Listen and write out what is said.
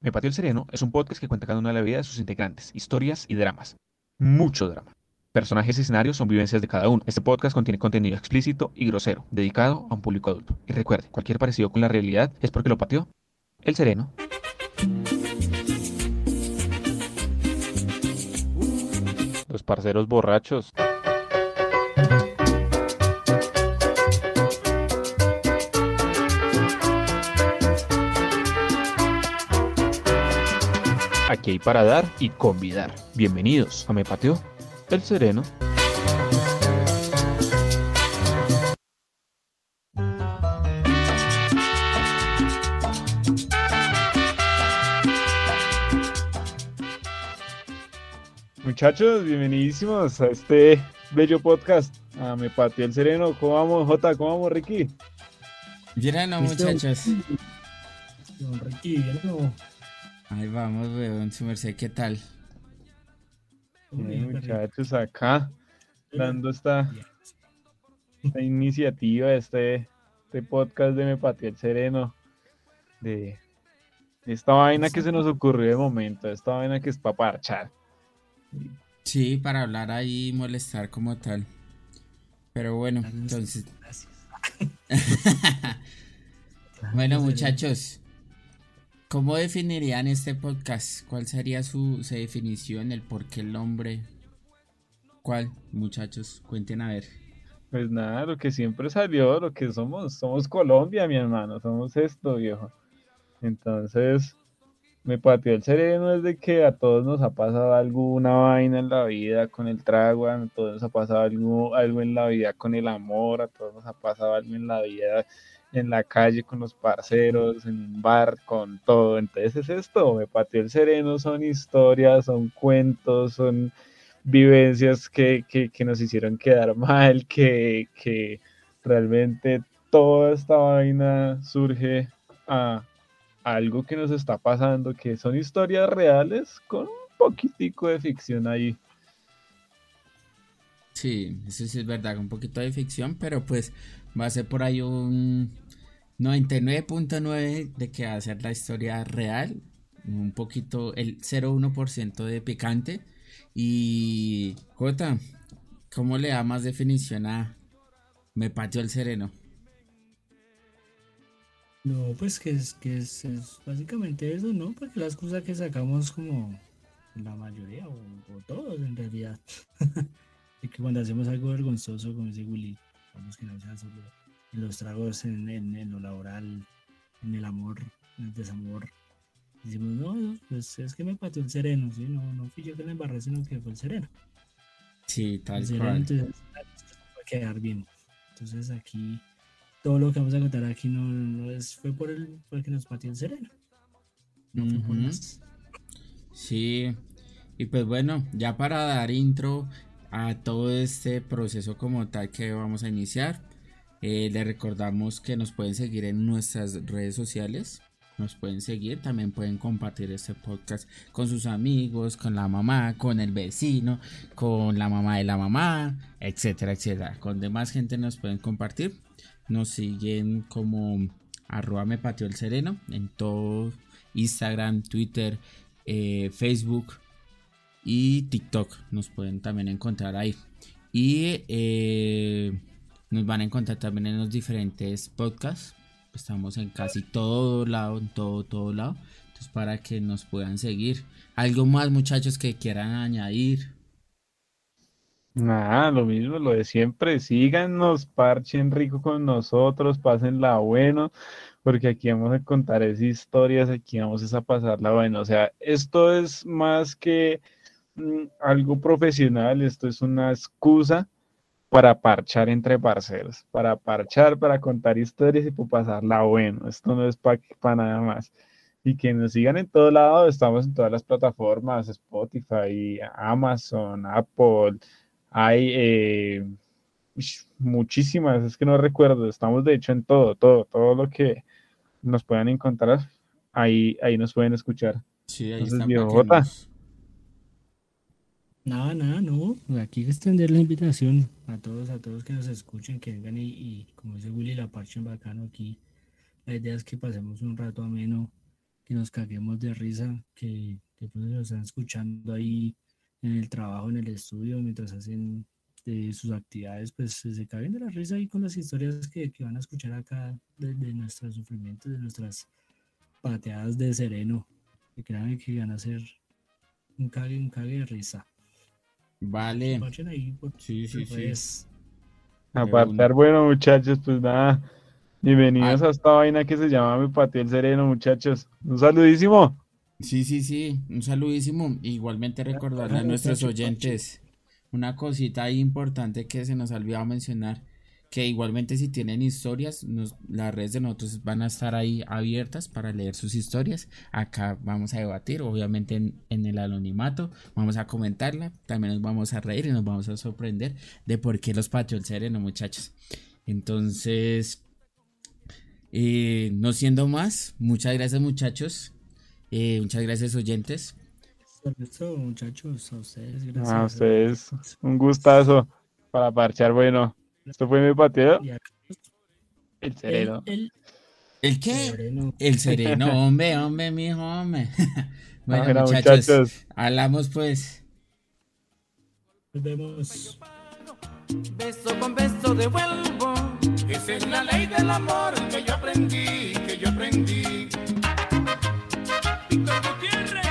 Me Patio el Sereno es un podcast que cuenta cada una de la vida de sus integrantes, historias y dramas. Mucho drama. Personajes y escenarios son vivencias de cada uno. Este podcast contiene contenido explícito y grosero, dedicado a un público adulto. Y recuerde, cualquier parecido con la realidad es porque lo pateó el Sereno. Los parceros borrachos. Aquí hay para dar y convidar. Bienvenidos a Me Pateo el Sereno. Muchachos, bienvenidísimos a este bello podcast. A Me Pateo el Sereno. ¿Cómo vamos, Jota? ¿Cómo vamos, Ricky? Bien, no, muchachos. Don Ricky, bien, no. Ahí vamos, weón, su merced, ¿qué tal? Bien, muchachos, acá dando esta, esta iniciativa, este, este podcast de Me el Sereno, de, de esta vaina que se nos ocurrió de momento, esta vaina que es para parchar. Sí, para hablar ahí y molestar como tal. Pero bueno, entonces. Gracias. Bueno, muchachos, ¿cómo definirían este podcast? ¿Cuál sería su, su definición, el por qué el nombre? ¿Cuál, muchachos? Cuenten a ver. Pues nada, lo que siempre salió, lo que somos, somos Colombia, mi hermano, somos esto, viejo. Entonces, me pateó el sereno desde que a todos nos ha pasado alguna vaina en la vida con el trago, a todos nos ha pasado algo, algo en la vida con el amor, a todos nos ha pasado algo en la vida en la calle con los parceros, en un bar, con todo. Entonces es esto, me pateó el sereno, son historias, son cuentos, son vivencias que, que, que nos hicieron quedar mal, que, que realmente toda esta vaina surge a algo que nos está pasando, que son historias reales con un poquitico de ficción ahí. Sí, eso sí es verdad, un poquito de ficción, pero pues va a ser por ahí un 99.9 de que va a ser la historia real, un poquito, el 0.1% de picante. Y Jota, ¿cómo le da más definición a Me pateó el sereno? No, pues que es que es, básicamente eso, ¿no? Porque la excusa que sacamos como la mayoría o, todos en realidad. de que cuando hacemos algo vergonzoso, como dice Willy, vamos que no sea solo en los tragos, en, en- en lo laboral, en el amor, en el desamor. Decimos, no, pues es que me pateó el sereno, ¿sí? No, no fui yo que la embarré, sino que fue el sereno. Sí, tal El sereno, cual. entonces, va a quedar bien. Entonces aquí, todo lo que vamos a contar aquí no, no es, fue por el, porque nos pateó el sereno. No fue por Ujú. más. Sí, y pues bueno, ya para dar intro a todo este proceso como tal que vamos a iniciar, eh, les recordamos que nos pueden seguir en nuestras redes sociales, nos pueden seguir, también pueden compartir este podcast con sus amigos, con la mamá, con el vecino, con la mamá de la mamá, etcétera, etcétera. Con demás gente nos pueden compartir. Nos siguen como arroba me el sereno en todo Instagram, Twitter, eh, Facebook y TikTok. Nos pueden también encontrar ahí. Y eh, nos van a encontrar también en los diferentes podcasts. Estamos en casi todo lado, en todo, todo lado. Entonces, para que nos puedan seguir. ¿Algo más, muchachos, que quieran añadir? Nada, lo mismo, lo de siempre. Síganos, parchen rico con nosotros, pásenla bueno, porque aquí vamos a contar esas historias, aquí vamos a pasarla bueno. O sea, esto es más que algo profesional, esto es una excusa para parchar entre parceros, para parchar, para contar historias y para pasarla bueno. Esto no es para nada más. Y que nos sigan en todo lado, estamos en todas las plataformas, Spotify, Amazon, Apple. Hay eh, muchísimas, es que no recuerdo, estamos de hecho en todo, todo, todo lo que nos puedan encontrar, ahí, ahí nos pueden escuchar. Sí, ahí Entonces, está. viejo para que Jota. nos- Nada, nada, no. Aquí extender la invitación a todos, a todos que nos escuchen, que vengan y, como dice Willy, la parchen bacano aquí. La idea es que pasemos un rato ameno, que nos caguemos de risa, que, que pues lo están escuchando ahí en el trabajo, en el estudio, mientras hacen de sus actividades, pues se caguen de la risa ahí con las historias que, que van a escuchar acá de, de nuestros sufrimientos, de nuestras pateadas de sereno, que crean que van a ser un cague, un cague de risa. Vale. Ahí por Sí, sí, sí. redes. De Apartar, bueno, muchachos, pues nada. Bienvenidos Ah. a esta vaina que se llama Mi Patio el Sereno, muchachos. Un saludísimo. Sí, sí, sí, un saludísimo. Igualmente recordarle a nuestros oyentes una cosita ahí importante que se nos ha olvidado mencionar, que igualmente si tienen historias, nos- las redes de nosotros van a estar ahí abiertas para leer sus historias. Acá vamos a debatir, obviamente en, en el anonimato, vamos a comentarla, también nos vamos a reír y nos vamos a sorprender de por qué los pateó el sereno, muchachos. Entonces, eh, no siendo más, muchas gracias muchachos. Eh, muchas gracias oyentes. Eso, muchachos, a ustedes, gracias. A ustedes, un gustazo para parchar, bueno. Esto fue Mi acá, el Sereno. el, ¿El el qué? sereno. El sereno, hombre, hombre, mijo, hombre. Bueno, Bueno, muchachos, muchachos. hablamos pues. Nos vemos. Beso con beso devuelvo. Esa es la ley del amor que yo aprendí, que yo aprendí. Víctor Gutiérrez.